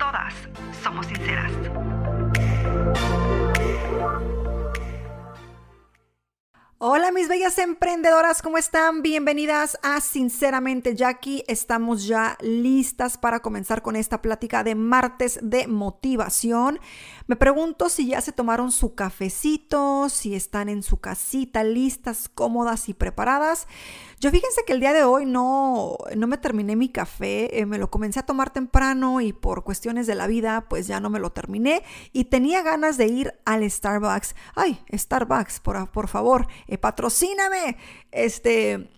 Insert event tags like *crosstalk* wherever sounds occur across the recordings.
todas somos sinceras. Hola mis bellas emprendedoras, ¿cómo están? Bienvenidas a Sinceramente Jackie. Estamos ya listas para comenzar con esta plática de martes de motivación. Me pregunto si ya se tomaron su cafecito, si están en su casita listas, cómodas y preparadas. Yo fíjense que el día de hoy no, no me terminé mi café, eh, me lo comencé a tomar temprano y por cuestiones de la vida pues ya no me lo terminé y tenía ganas de ir al Starbucks. Ay, Starbucks, por, por favor, eh, patrocíname. Este,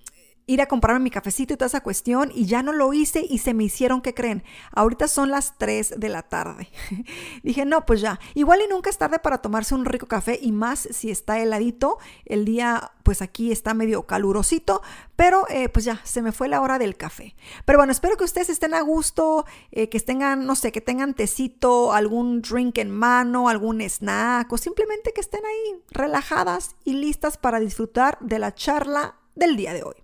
ir a comprarme mi cafecito y toda esa cuestión y ya no lo hice y se me hicieron que creen. Ahorita son las 3 de la tarde. *laughs* Dije, no, pues ya, igual y nunca es tarde para tomarse un rico café y más si está heladito. El día, pues aquí está medio calurosito, pero eh, pues ya, se me fue la hora del café. Pero bueno, espero que ustedes estén a gusto, eh, que tengan, no sé, que tengan tecito, algún drink en mano, algún snack o simplemente que estén ahí relajadas y listas para disfrutar de la charla del día de hoy.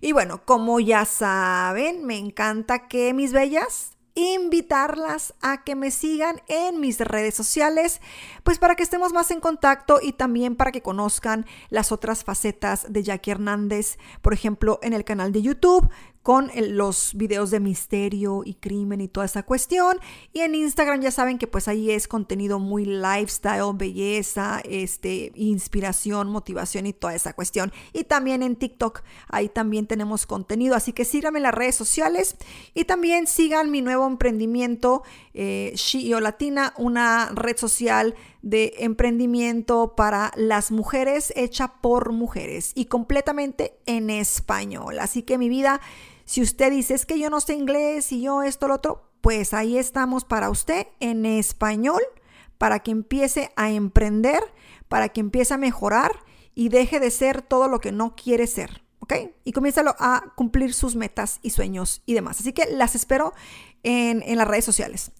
Y bueno, como ya saben, me encanta que mis bellas invitarlas a que me sigan en mis redes sociales, pues para que estemos más en contacto y también para que conozcan las otras facetas de Jackie Hernández, por ejemplo, en el canal de YouTube, con los videos de misterio y crimen y toda esa cuestión. Y en Instagram ya saben que pues ahí es contenido muy lifestyle, belleza, este, inspiración, motivación y toda esa cuestión. Y también en TikTok, ahí también tenemos contenido. Así que síganme en las redes sociales y también sigan mi nuevo emprendimiento, eh, Shio Latina, una red social de emprendimiento para las mujeres hecha por mujeres y completamente en español. Así que mi vida si usted dice, es que yo no sé inglés y yo esto, lo otro, pues ahí estamos para usted en español, para que empiece a emprender, para que empiece a mejorar y deje de ser todo lo que no quiere ser. ¿ok? Y comienza a cumplir sus metas y sueños y demás. Así que las espero en, en las redes sociales.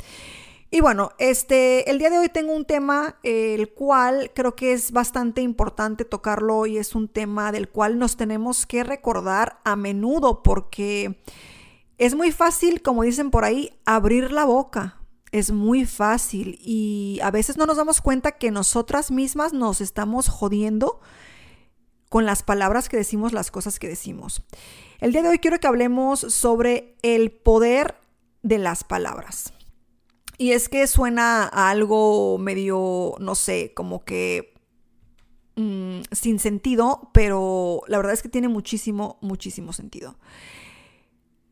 Y bueno, este, el día de hoy tengo un tema el cual creo que es bastante importante tocarlo y es un tema del cual nos tenemos que recordar a menudo porque es muy fácil, como dicen por ahí, abrir la boca. Es muy fácil y a veces no nos damos cuenta que nosotras mismas nos estamos jodiendo con las palabras que decimos, las cosas que decimos. El día de hoy quiero que hablemos sobre el poder de las palabras. Y es que suena a algo medio, no sé, como que mm, sin sentido, pero la verdad es que tiene muchísimo, muchísimo sentido.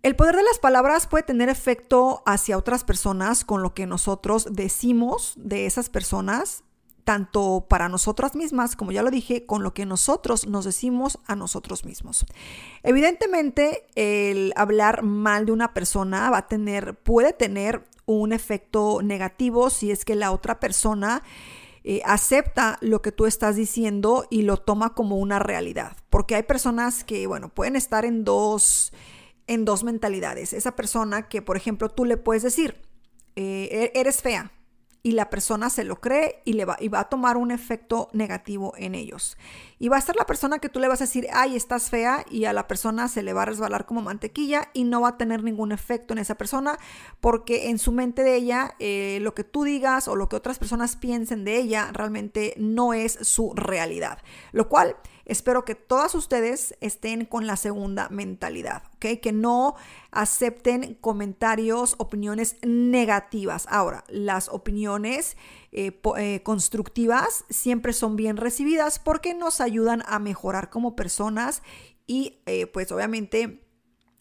El poder de las palabras puede tener efecto hacia otras personas con lo que nosotros decimos de esas personas, tanto para nosotras mismas, como ya lo dije, con lo que nosotros nos decimos a nosotros mismos. Evidentemente, el hablar mal de una persona va a tener, puede tener un efecto negativo si es que la otra persona eh, acepta lo que tú estás diciendo y lo toma como una realidad. Porque hay personas que, bueno, pueden estar en dos, en dos mentalidades. Esa persona que, por ejemplo, tú le puedes decir, eh, e-, eres fea, y la persona se lo cree y, le va, y va a tomar un efecto negativo en ellos. Y va a ser la persona que tú le vas a decir, ay, estás fea, y a la persona se le va a resbalar como mantequilla y no va a tener ningún efecto en esa persona, porque en su mente de ella, eh, lo que tú digas o lo que otras personas piensen de ella realmente no es su realidad. Lo cual Espero que todas ustedes estén con la segunda mentalidad, ¿ok? Que no acepten comentarios, opiniones negativas. Ahora, las opiniones eh, eh, constructivas siempre son bien recibidas porque nos ayudan a mejorar como personas y eh, pues obviamente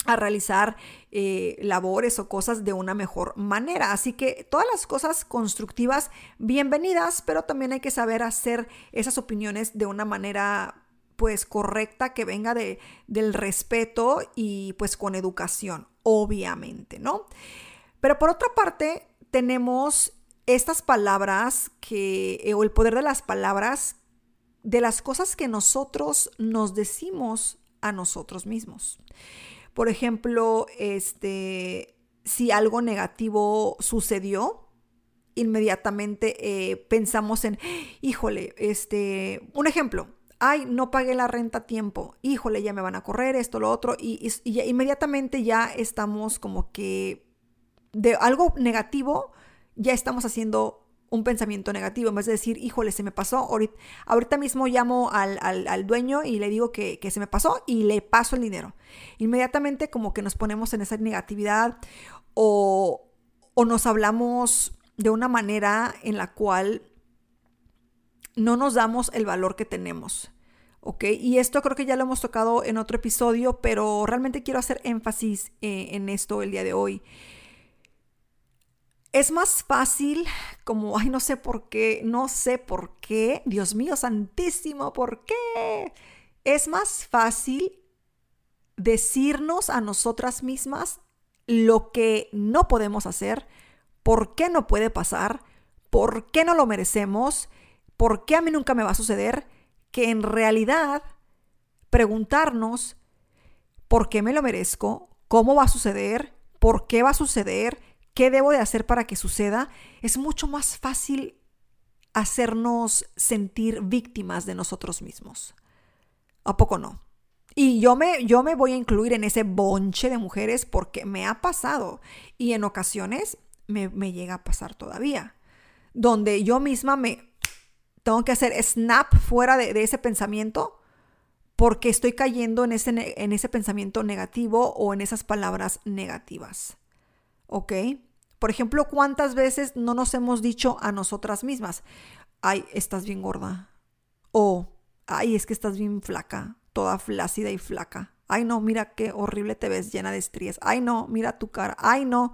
a realizar labores o cosas de una mejor manera. Así que todas las cosas constructivas, bienvenidas, pero también hay que saber hacer esas opiniones de una manera pues correcta, que venga de, del respeto y pues con educación, obviamente, ¿no? Pero por otra parte, tenemos estas palabras que, eh, o el poder de las palabras, de las cosas que nosotros nos decimos a nosotros mismos. Por ejemplo, este, si algo negativo sucedió, inmediatamente eh, pensamos en, híjole, este, un ejemplo, ay, no pagué la renta a tiempo, híjole, ya me van a correr esto, lo otro, y, inmediatamente ya estamos como que de algo negativo, ya estamos haciendo un pensamiento negativo, en vez de decir, híjole, se me pasó, ahorita, mismo llamo al, dueño y le digo que, que, se me pasó y le paso el dinero. Inmediatamente como que nos ponemos en esa negatividad o, o nos hablamos de una manera en la cual no nos damos el valor que tenemos. ¿Ok? Y esto creo que ya lo hemos tocado en otro episodio, pero realmente quiero hacer énfasis eh, en esto el día de hoy. Es más fácil, como, ay, no sé por qué, no sé por qué, Dios mío santísimo, ¿por qué? Es más fácil decirnos a nosotras mismas lo que no podemos hacer, por qué no puede pasar, por qué no lo merecemos ¿por qué a mí nunca me va a suceder? Que en realidad preguntarnos, ¿por qué me lo merezco? ¿Cómo va a suceder? ¿Por qué va a suceder? ¿Qué debo de hacer para que suceda? Es mucho más fácil hacernos sentir víctimas de nosotros mismos. ¿A poco no? Y yo me, yo me voy a incluir en ese bonche de mujeres porque me ha pasado y en ocasiones me, me llega a pasar todavía, donde yo misma me, tengo que hacer snap fuera de, ese pensamiento porque estoy cayendo en ese, en ese pensamiento negativo o en esas palabras negativas. ¿Ok? Por ejemplo, ¿cuántas veces no nos hemos dicho a nosotras mismas, ay, estás bien gorda? O, ay, es que estás bien flaca, toda flácida y flaca. Ay, no, mira qué horrible te ves llena de estrías. Ay, no, mira tu cara. Ay, no.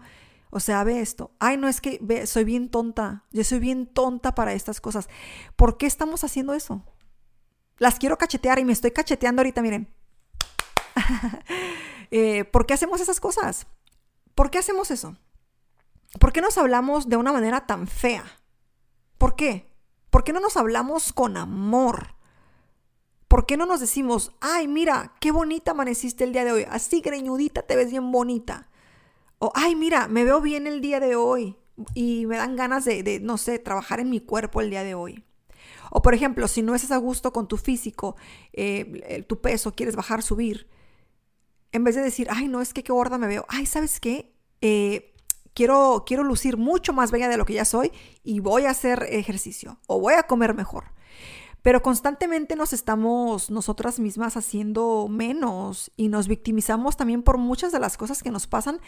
O sea, ve esto. Ay, no es que ve, soy bien tonta. Yo soy bien tonta para estas cosas. ¿Por qué estamos haciendo eso? Las quiero cachetear y me estoy cacheteando ahorita, miren. *laughs* Eh, ¿Por qué hacemos esas cosas? ¿Por qué hacemos eso? ¿Por qué nos hablamos de una manera tan fea? ¿Por qué? ¿Por qué no nos hablamos con amor? ¿Por qué no nos decimos, ay, mira, qué bonita amaneciste el día de hoy? Así greñudita te ves bien bonita. O, ay, mira, me veo bien el día de hoy y me dan ganas de, no sé, trabajar en mi cuerpo el día de hoy. O por ejemplo, si no estás a gusto con tu físico, eh, tu peso, quieres bajar, subir, en vez de decir, ay, no, es que qué gorda me veo, ay, ¿sabes qué? Eh, quiero, quiero lucir mucho más bella de lo que ya soy y voy a hacer ejercicio o voy a comer mejor. Pero constantemente nos estamos nosotras mismas haciendo menos y nos victimizamos también por muchas de las cosas que nos pasan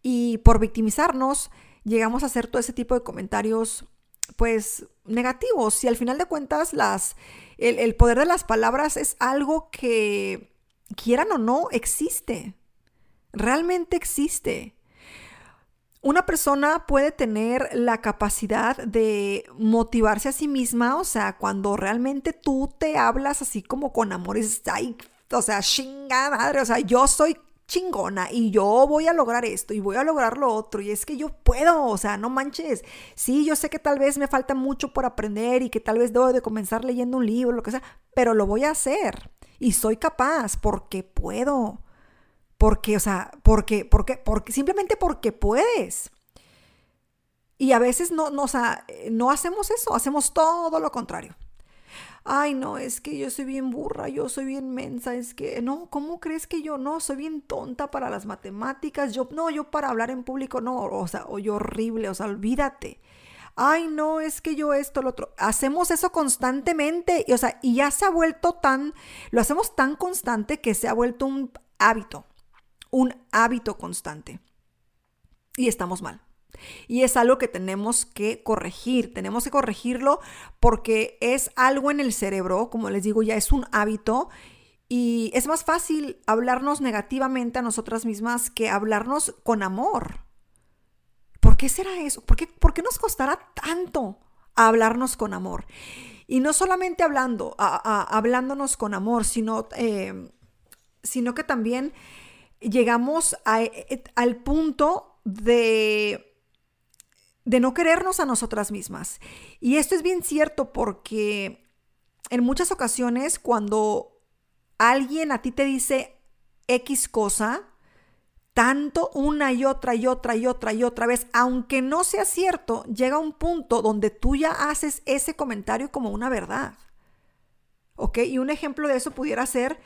y por victimizarnos llegamos a hacer todo ese tipo de comentarios pues negativos y al final de cuentas las, el, el poder de las palabras es algo que quieran o no existe, realmente existe. Una persona puede tener la capacidad de motivarse a sí misma, o sea, cuando realmente tú te hablas así como con amor, o sea, chingada madre, o sea, yo soy chingona y yo voy a lograr esto y voy a lograr lo otro y es que yo puedo, o sea, no manches. Sí, yo sé que tal vez me falta mucho por aprender y que tal vez debo de comenzar leyendo un libro, lo que sea, pero lo voy a hacer y soy capaz porque puedo. Porque, o sea, porque, porque, porque, simplemente porque puedes. Y a veces no, no, o sea, no hacemos eso, hacemos todo lo contrario. Ay, no, es que yo soy bien burra, yo soy bien mensa, es que, no, ¿cómo crees que yo no? Soy bien tonta para las matemáticas, yo, no, yo para hablar en público, no, o sea, o horrible, o sea, olvídate. Ay, no, es que yo esto, lo otro. Hacemos eso constantemente, y, o sea, y ya se ha vuelto tan, lo hacemos tan constante que se ha vuelto un hábito un hábito constante. Y estamos mal. Y es algo que tenemos que corregir. Tenemos que corregirlo porque es algo en el cerebro, como les digo, ya es un hábito. Y es más fácil hablarnos negativamente a nosotras mismas que hablarnos con amor. ¿Por qué será eso? ¿Por qué, por qué nos costará tanto hablarnos con amor? Y no solamente hablando, hablándonos con amor, sino, eh, sino que también llegamos a, eh, al punto de, de no querernos a nosotras mismas. Y esto es bien cierto porque en muchas ocasiones cuando alguien a ti te dice X cosa, tanto una y otra y otra y otra y otra vez, aunque no sea cierto, llega un punto donde tú ya haces ese comentario como una verdad. ¿Ok? Y un ejemplo de eso pudiera ser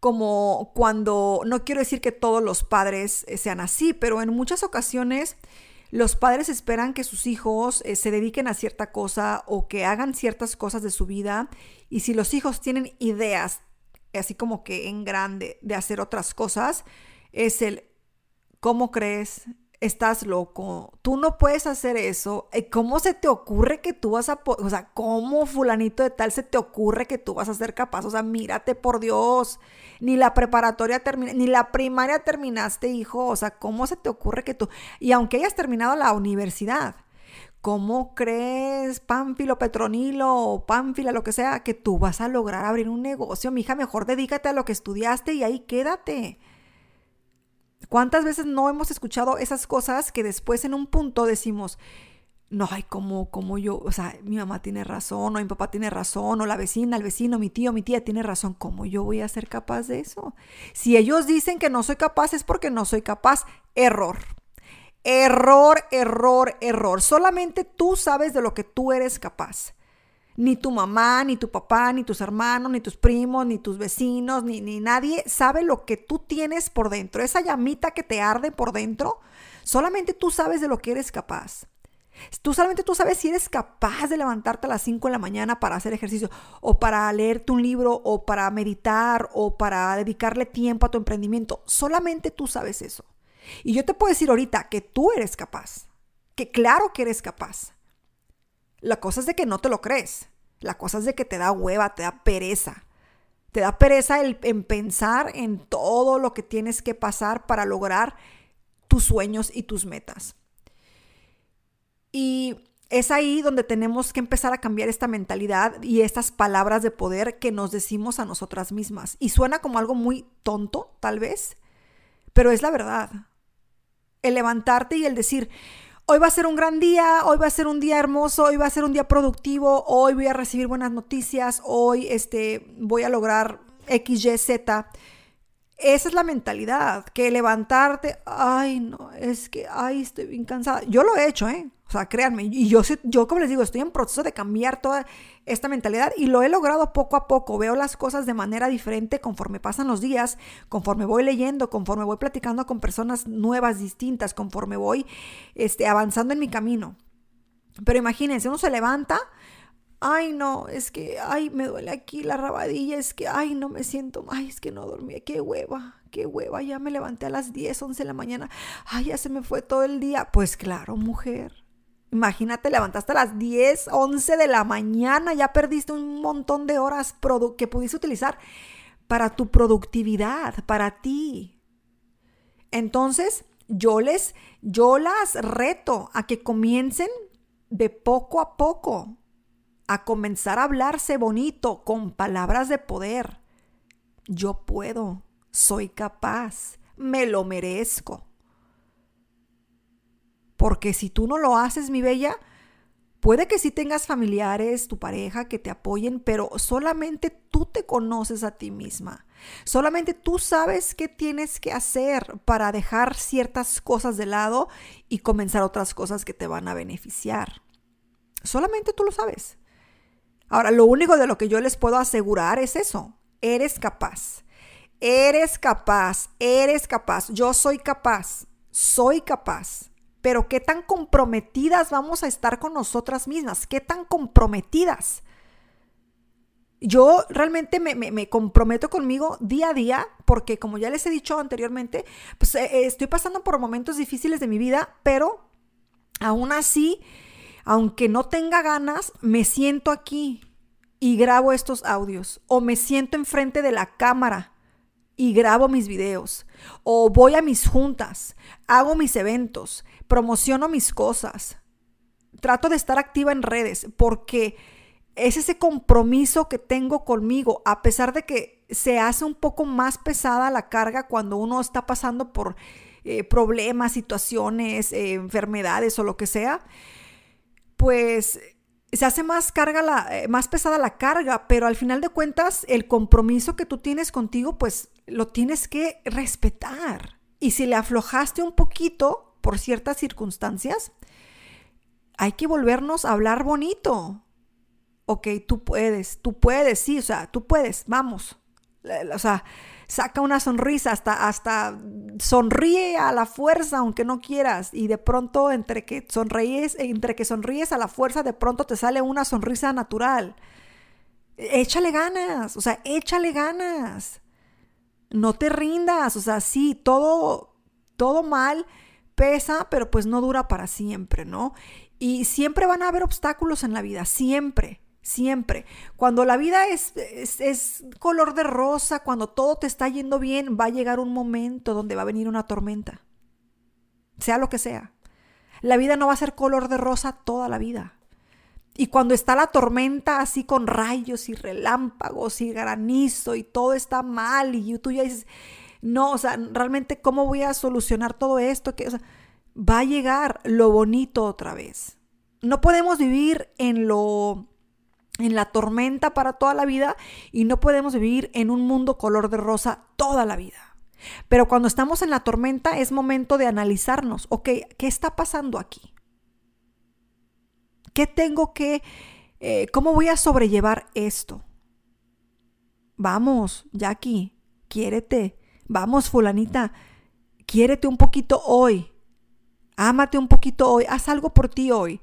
como cuando, no quiero decir que todos los padres eh, sean así, pero en muchas ocasiones los padres esperan que sus hijos eh, se dediquen a cierta cosa o que hagan ciertas cosas de su vida y si los hijos tienen ideas, así como que en grande, de hacer otras cosas, es el, ¿cómo crees? Estás loco, tú no puedes hacer eso. Eh, ¿Cómo se te ocurre que tú vas a, o sea, cómo fulanito de tal se te ocurre que tú vas a ser capaz? O sea, mírate por Dios, ni la preparatoria terminaste, ni la primaria terminaste, hijo. O sea, ¿cómo se te ocurre que tú, y aunque hayas terminado la universidad, ¿Cómo crees, Pánfilo, Petronilo o Pánfila, lo que sea, que tú vas a lograr abrir un negocio? Mija, mejor dedícate a lo que estudiaste y ahí quédate. ¿Cuántas veces no hemos escuchado esas cosas que después en un punto decimos, no, hay como, como yo, o sea, mi mamá tiene razón, o mi papá tiene razón, o la vecina, el vecino, mi tío, mi tía tiene razón, ¿cómo yo voy a ser capaz de eso? Si ellos dicen que no soy capaz es porque no soy capaz. Error. Error, error, error. Solamente tú sabes de lo que tú eres capaz. Ni tu mamá, ni tu papá, ni tus hermanos, ni tus primos, ni tus vecinos, ni, ni nadie sabe lo que tú tienes por dentro. Esa llamita que te arde por dentro, solamente tú sabes de lo que eres capaz. Tú solamente tú sabes si eres capaz de levantarte a las 5 de la mañana para hacer ejercicio o para leerte un libro o para meditar o para dedicarle tiempo a tu emprendimiento. Solamente tú sabes eso. Y yo te puedo decir ahorita que tú eres capaz, que claro que eres capaz. La cosa es de que no te lo crees. La cosa es de que te da hueva, te da pereza. Te da pereza el, en pensar en todo lo que tienes que pasar para lograr tus sueños y tus metas. Y es ahí donde tenemos que empezar a cambiar esta mentalidad y estas palabras de poder que nos decimos a nosotras mismas. Y suena como algo muy tonto, tal vez, pero es la verdad. El levantarte y el decir, hoy va a ser un gran día, hoy va a ser un día hermoso, hoy va a ser un día productivo, hoy voy a recibir buenas noticias, hoy este, voy a lograr X, Y, Z. Esa es la mentalidad, que levantarte, ay, no, es que, ay, estoy bien cansada. Yo lo he hecho, ¿eh? O sea, créanme, y yo, yo como les digo, estoy en proceso de cambiar toda esta mentalidad y lo he logrado poco a poco. Veo las cosas de manera diferente conforme pasan los días, conforme voy leyendo, conforme voy platicando con personas nuevas, distintas, conforme voy este, avanzando en mi camino. Pero imagínense, uno se levanta ay no, es que, ay, me duele aquí la rabadilla, es que, ay, no me siento, ay, es que no dormí, qué hueva, qué hueva, ya me levanté a las 10, 11 de la mañana, ay, ya se me fue todo el día. Pues claro, mujer. Imagínate, levantaste a las 10, 11 de la mañana, ya perdiste un montón de horas que pudiste utilizar para tu productividad, para ti. Entonces, yo les, yo las reto a que comiencen de poco a poco a comenzar a hablarse bonito con palabras de poder. Yo puedo, soy capaz, me lo merezco. Porque si tú no lo haces, mi bella, puede que sí tengas familiares, tu pareja que te apoyen, pero solamente tú te conoces a ti misma. Solamente tú sabes qué tienes que hacer para dejar ciertas cosas de lado y comenzar otras cosas que te van a beneficiar. Solamente tú lo sabes. Ahora, lo único de lo que yo les puedo asegurar es eso. Eres capaz. Eres capaz. Eres capaz. Yo soy capaz. Soy capaz. Pero qué tan comprometidas vamos a estar con nosotras mismas. Qué tan comprometidas. Yo realmente me, comprometo conmigo día a día porque como ya les he dicho anteriormente, pues eh, estoy pasando por momentos difíciles de mi vida, pero aún así aunque no tenga ganas, me siento aquí y grabo estos audios. O me siento enfrente de la cámara y grabo mis videos. O voy a mis juntas, hago mis eventos, promociono mis cosas. Trato de estar activa en redes porque es ese compromiso que tengo conmigo, a pesar de que se hace un poco más pesada la carga cuando uno está pasando por eh, problemas, situaciones, eh, enfermedades o lo que sea, pues se hace más carga la, más pesada la carga, pero al final de cuentas el compromiso que tú tienes contigo, pues lo tienes que respetar. Y si le aflojaste un poquito por ciertas circunstancias, hay que volvernos a hablar bonito. Ok, tú puedes, tú puedes, sí, o sea, tú puedes, vamos. O sea, saca una sonrisa, hasta, hasta sonríe a la fuerza, aunque no quieras. Y de pronto, entre que sonríes, entre que sonríes a la fuerza, de pronto te sale una sonrisa natural. Échale ganas, o sea, échale ganas. No te rindas, o sea, sí, todo, todo mal pesa, pero pues no dura para siempre, ¿no? Y siempre van a haber obstáculos en la vida, siempre, siempre. Cuando la vida es, es, color de rosa, cuando todo te está yendo bien, va a llegar un momento donde va a venir una tormenta, sea lo que sea. La vida no va a ser color de rosa toda la vida. Y cuando está la tormenta así con rayos y relámpagos y granizo y todo está mal y tú ya dices, no, o sea, realmente cómo voy a solucionar todo esto, que va a llegar lo bonito otra vez. No podemos vivir en lo en la tormenta para toda la vida y no podemos vivir en un mundo color de rosa toda la vida. Pero cuando estamos en la tormenta es momento de analizarnos, ok, ¿qué está pasando aquí? ¿Qué tengo que, eh, cómo voy a sobrellevar esto? Vamos, Jackie, quiérete. Vamos, fulanita, quiérete un poquito hoy. Ámate un poquito hoy. Haz algo por ti hoy.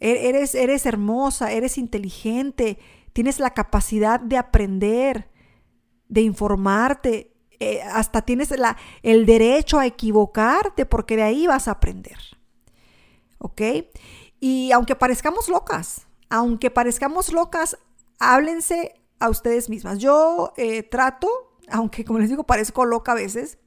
E-, eres, eres hermosa, eres inteligente, tienes la capacidad de aprender, de informarte, eh, hasta tienes la, el derecho a equivocarte porque de ahí vas a aprender. ¿Ok? Y aunque parezcamos locas, aunque parezcamos locas, háblense a ustedes mismas. Yo eh, trato, aunque como les digo, parezco loca a veces,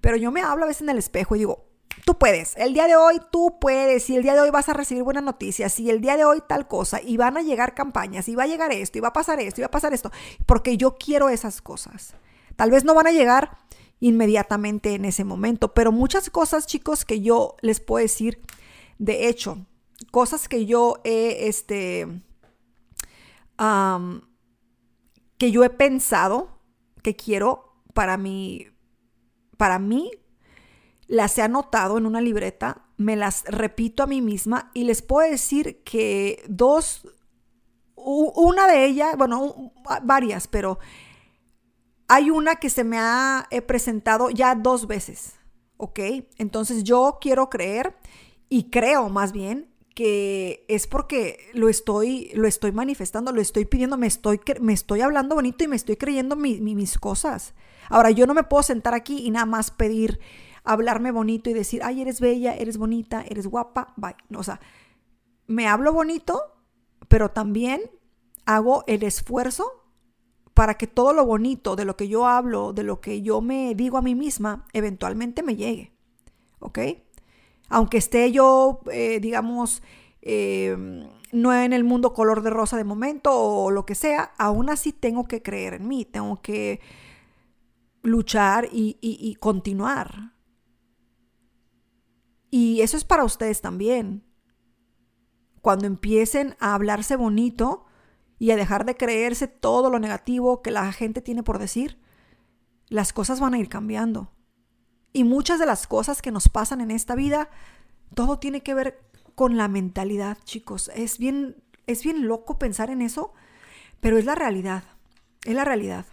pero yo me hablo a veces en el espejo y digo, Tú puedes, el día de hoy tú puedes, y el día de hoy vas a recibir buenas noticias, y el día de hoy tal cosa, y van a llegar campañas, y va a llegar esto, y va a pasar esto, y va a pasar esto, porque yo quiero esas cosas. Tal vez no van a llegar inmediatamente en ese momento, pero muchas cosas, chicos, que yo les puedo decir, de hecho, cosas que yo he, este, que yo he pensado que quiero para mi, para mí, las he anotado en una libreta, me las repito a mí misma y les puedo decir que dos, una de ellas, bueno, varias, pero hay una que se me ha presentado ya dos veces, ¿ok? Entonces yo quiero creer y creo más bien que es porque lo estoy, lo estoy manifestando, lo estoy pidiendo, me estoy, me estoy hablando bonito y me estoy creyendo mis cosas. Ahora, yo no me puedo sentar aquí y nada más pedir hablarme bonito y decir, ay, eres bella, eres bonita, eres guapa, bye. o sea, me hablo bonito, pero también hago el esfuerzo para que todo lo bonito de lo que yo hablo, de lo que yo me digo a mí misma, eventualmente me llegue. ¿Ok? Aunque esté yo, eh, digamos, eh, no en el mundo color de rosa de momento o lo que sea, aún así tengo que creer en mí, tengo que luchar y continuar. Y eso es para ustedes también. Cuando empiecen a hablarse bonito y a dejar de creerse todo lo negativo que la gente tiene por decir, las cosas van a ir cambiando. Y muchas de las cosas que nos pasan en esta vida, todo tiene que ver con la mentalidad, chicos. Es bien, es bien loco pensar en eso, pero es la realidad. Es la realidad.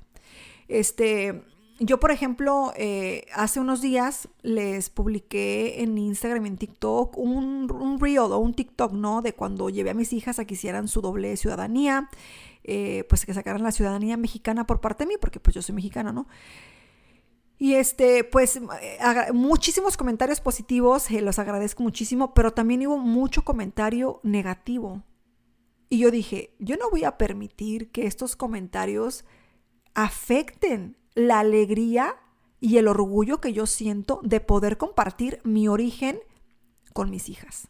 Este, yo, por ejemplo, eh, hace unos días les publiqué en Instagram y en TikTok un, un reel o un TikTok, ¿no? De cuando llevé a mis hijas a que hicieran su doble ciudadanía, eh, pues que sacaran la ciudadanía mexicana por parte de mí, porque pues yo soy mexicana, ¿no? Y este, pues eh, muchísimos comentarios positivos, los agradezco muchísimo, pero también hubo mucho comentario negativo. Y yo dije, yo no voy a permitir que estos comentarios afecten la alegría y el orgullo que yo siento de poder compartir mi origen con mis hijas.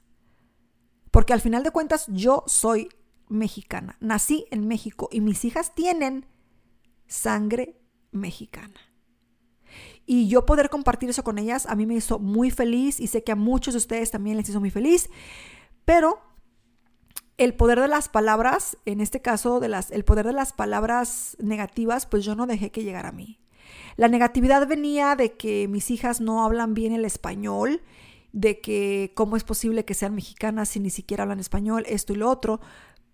Porque al final de cuentas yo soy mexicana, nací en México y mis hijas tienen sangre mexicana. Y yo poder compartir eso con ellas a mí me hizo muy feliz y sé que a muchos de ustedes también les hizo muy feliz. Pero el poder de las palabras, en este caso de las, el poder de las palabras negativas, pues yo no dejé que llegara a mí. La negatividad venía de que mis hijas no hablan bien el español, de que cómo es posible que sean mexicanas si ni siquiera hablan español, esto y lo otro.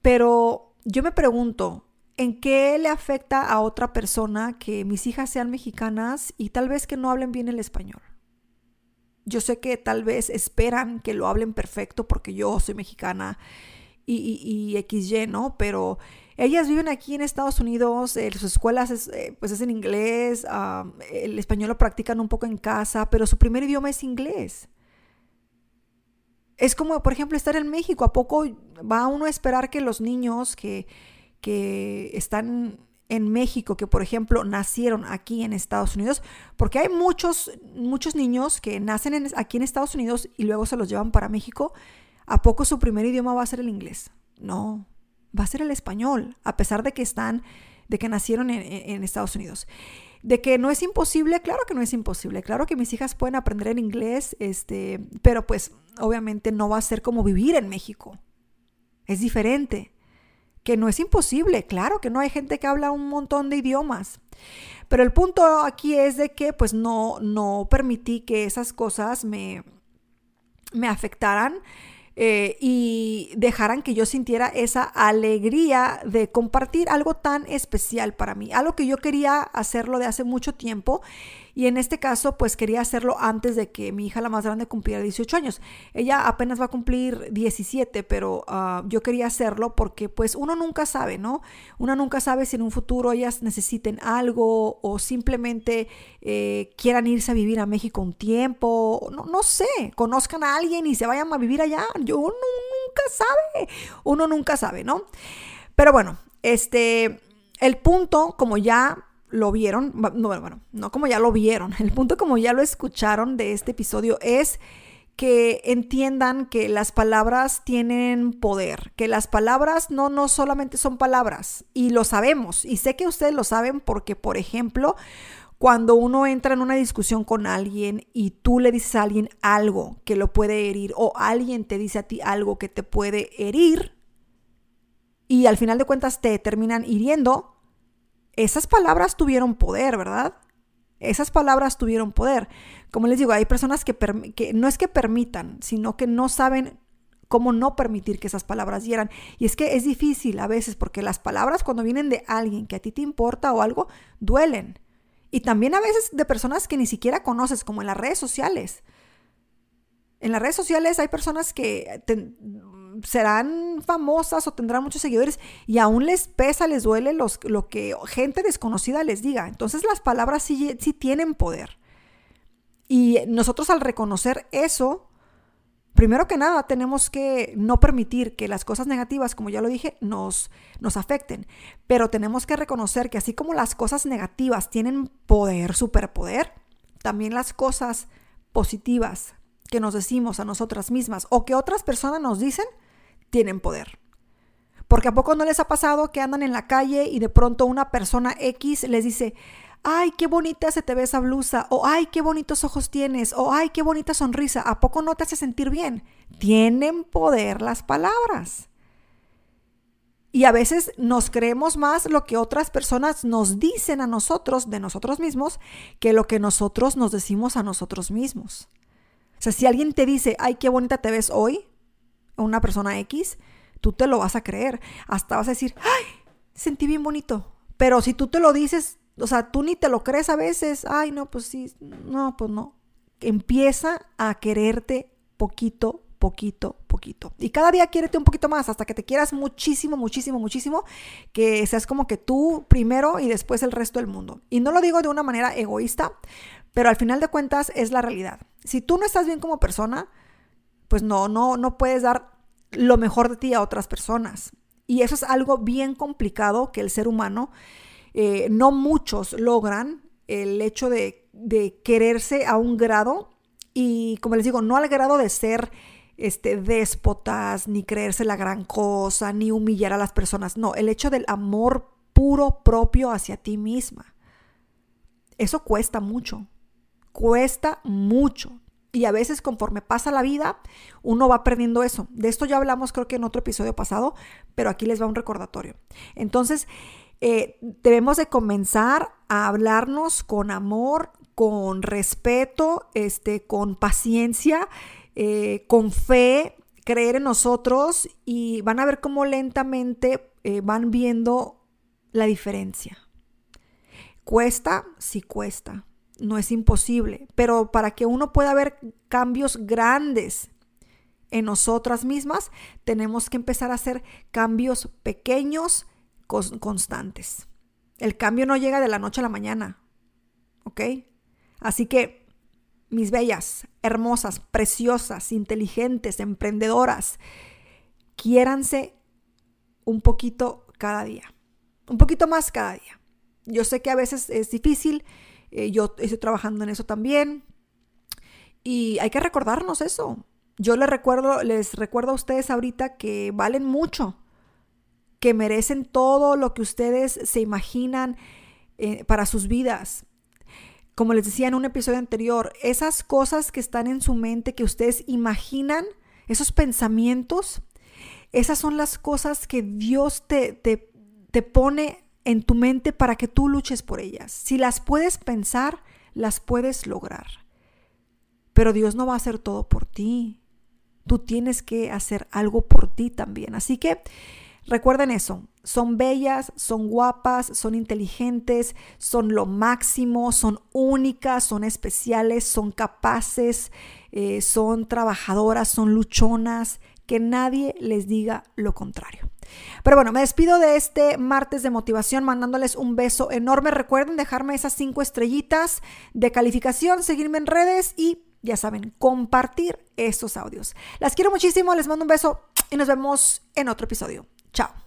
Pero yo me pregunto, ¿en qué le afecta a otra persona que mis hijas sean mexicanas y tal vez que no hablen bien el español? Yo sé que tal vez esperan que lo hablen perfecto porque yo soy mexicana y, y, XY, ¿no? Pero ellas viven aquí en Estados Unidos, eh, sus escuelas es, eh, pues es en inglés, el español lo practican un poco en casa, pero su primer idioma es inglés. Es como, por ejemplo, estar en México. ¿A poco va uno a esperar que los niños que, que están en México, que por ejemplo nacieron aquí en Estados Unidos, porque hay muchos, muchos niños que nacen aquí en Estados Unidos y luego se los llevan para México, ¿a poco su primer idioma va a ser el inglés? No, va a ser el español, a pesar de que están, de que nacieron en, Estados Unidos. De que no es imposible, claro que no es imposible, claro que mis hijas pueden aprender el inglés, este, pero pues obviamente no va a ser como vivir en México. Es diferente. Que no es imposible, claro que no hay gente que habla un montón de idiomas. Pero el punto aquí es de que pues no, no permití que esas cosas me, me afectaran eh, y dejaran que yo sintiera esa alegría de compartir algo tan especial para mí, algo que yo quería hacerlo de hace mucho tiempo y en este caso pues quería hacerlo antes de que mi hija la más grande cumpliera 18 años. Ella apenas va a cumplir 17, pero ah, yo quería hacerlo porque pues uno nunca sabe, ¿no? Uno nunca sabe si en un futuro ellas necesiten algo o simplemente eh, quieran irse a vivir a México un tiempo, no, no sé, conozcan a alguien y se vayan a vivir allá. Yo uno nunca sabe, uno nunca sabe, ¿no? Pero bueno, este, el punto, como ya lo vieron, no, bueno, no como ya lo vieron, *laughs* el punto como ya lo escucharon de este episodio es que entiendan que las palabras tienen poder, que las palabras no, no solamente son palabras, y lo sabemos, y sé que ustedes lo saben porque, por ejemplo, cuando uno entra en una discusión con alguien y tú le dices a alguien algo que lo puede herir, o alguien te dice a ti algo que te puede herir, y al final de cuentas te terminan hiriendo, esas palabras tuvieron poder, ¿verdad? Esas palabras tuvieron poder. Como les digo, hay personas que, no es que permitan, sino que no saben cómo no permitir que esas palabras dieran. Y es que es difícil a veces porque las palabras cuando vienen de alguien que a ti te importa o algo, duelen. Y también a veces de personas que ni siquiera conoces, como en las redes sociales. En las redes sociales hay personas que serán famosas o tendrán muchos seguidores y aún les pesa, les duele lo que gente desconocida les diga. Entonces las palabras sí, sí tienen poder. Y nosotros al reconocer eso, primero que nada tenemos que no permitir que las cosas negativas, como ya lo dije, nos, nos afecten. Pero tenemos que reconocer que así como las cosas negativas tienen poder, superpoder, también las cosas positivas que nos decimos a nosotras mismas o que otras personas nos dicen, tienen poder. Porque a poco no les ha pasado que andan en la calle y de pronto una persona X les dice, ay, qué bonita se te ve esa blusa, o ay, qué bonitos ojos tienes, o ay, qué bonita sonrisa, ¿a poco no te hace sentir bien? Tienen poder las palabras. Y a veces nos creemos más lo que otras personas nos dicen a nosotros, de nosotros mismos, que lo que nosotros nos decimos a nosotros mismos. O sea, si alguien te dice, ay, qué bonita te ves hoy, una persona X, tú te lo vas a creer. Hasta vas a decir, ay, sentí bien bonito. Pero si tú te lo dices, o sea, tú ni te lo crees a veces, ay, no, pues sí, no, pues no. Empieza a quererte poquito, poquito, poquito. Y cada día quiérete un poquito más hasta que te quieras muchísimo, muchísimo, muchísimo, que seas como que tú primero y después el resto del mundo. Y no lo digo de una manera egoísta, pero al final de cuentas es la realidad. Si tú no estás bien como persona, pues no, no, no puedes dar lo mejor de ti a otras personas. Y eso es algo bien complicado que el ser humano, eh, no muchos logran el hecho de, de, quererse a un grado y como les digo, no al grado de ser este, déspotas, ni creerse la gran cosa, ni humillar a las personas. No, el hecho del amor puro propio hacia ti misma. Eso cuesta mucho. cuesta mucho. Y a veces conforme pasa la vida, uno va perdiendo eso. De esto ya hablamos creo que en otro episodio pasado, pero aquí les va un recordatorio. Entonces, eh, debemos de comenzar a hablarnos con amor, con respeto, este, con paciencia, eh, con fe, creer en nosotros y van a ver cómo lentamente eh, van viendo la diferencia. Cuesta, sí cuesta, no es imposible, pero para que uno pueda ver cambios grandes en nosotras mismas, tenemos que empezar a hacer cambios pequeños, constantes. El cambio no llega de la noche a la mañana, ¿ok? Así que, mis bellas, hermosas, preciosas, inteligentes, emprendedoras, quiéranse un poquito cada día, un poquito más cada día. Yo sé que a veces es difícil, eh, yo estoy trabajando en eso también y hay que recordarnos eso. Yo les recuerdo, les recuerdo a ustedes ahorita que valen mucho, que merecen todo lo que ustedes se imaginan eh, para sus vidas. Como les decía en un episodio anterior, esas cosas que están en su mente, que ustedes imaginan, esos pensamientos, esas son las cosas que Dios te, te, te pone en tu mente para que tú luches por ellas. Si las puedes pensar, las puedes lograr. Pero Dios no va a hacer todo por ti. Tú tienes que hacer algo por ti también. Así que recuerden eso. Son bellas, son guapas, son inteligentes, son lo máximo, son únicas, son especiales, son capaces, eh, son trabajadoras, son luchonas. Que nadie les diga lo contrario. Pero bueno, me despido de este martes de motivación mandándoles un beso enorme. Recuerden dejarme esas cinco estrellitas de calificación, seguirme en redes y ya saben, compartir estos audios. Las quiero muchísimo, les mando un beso y nos vemos en otro episodio. Chao.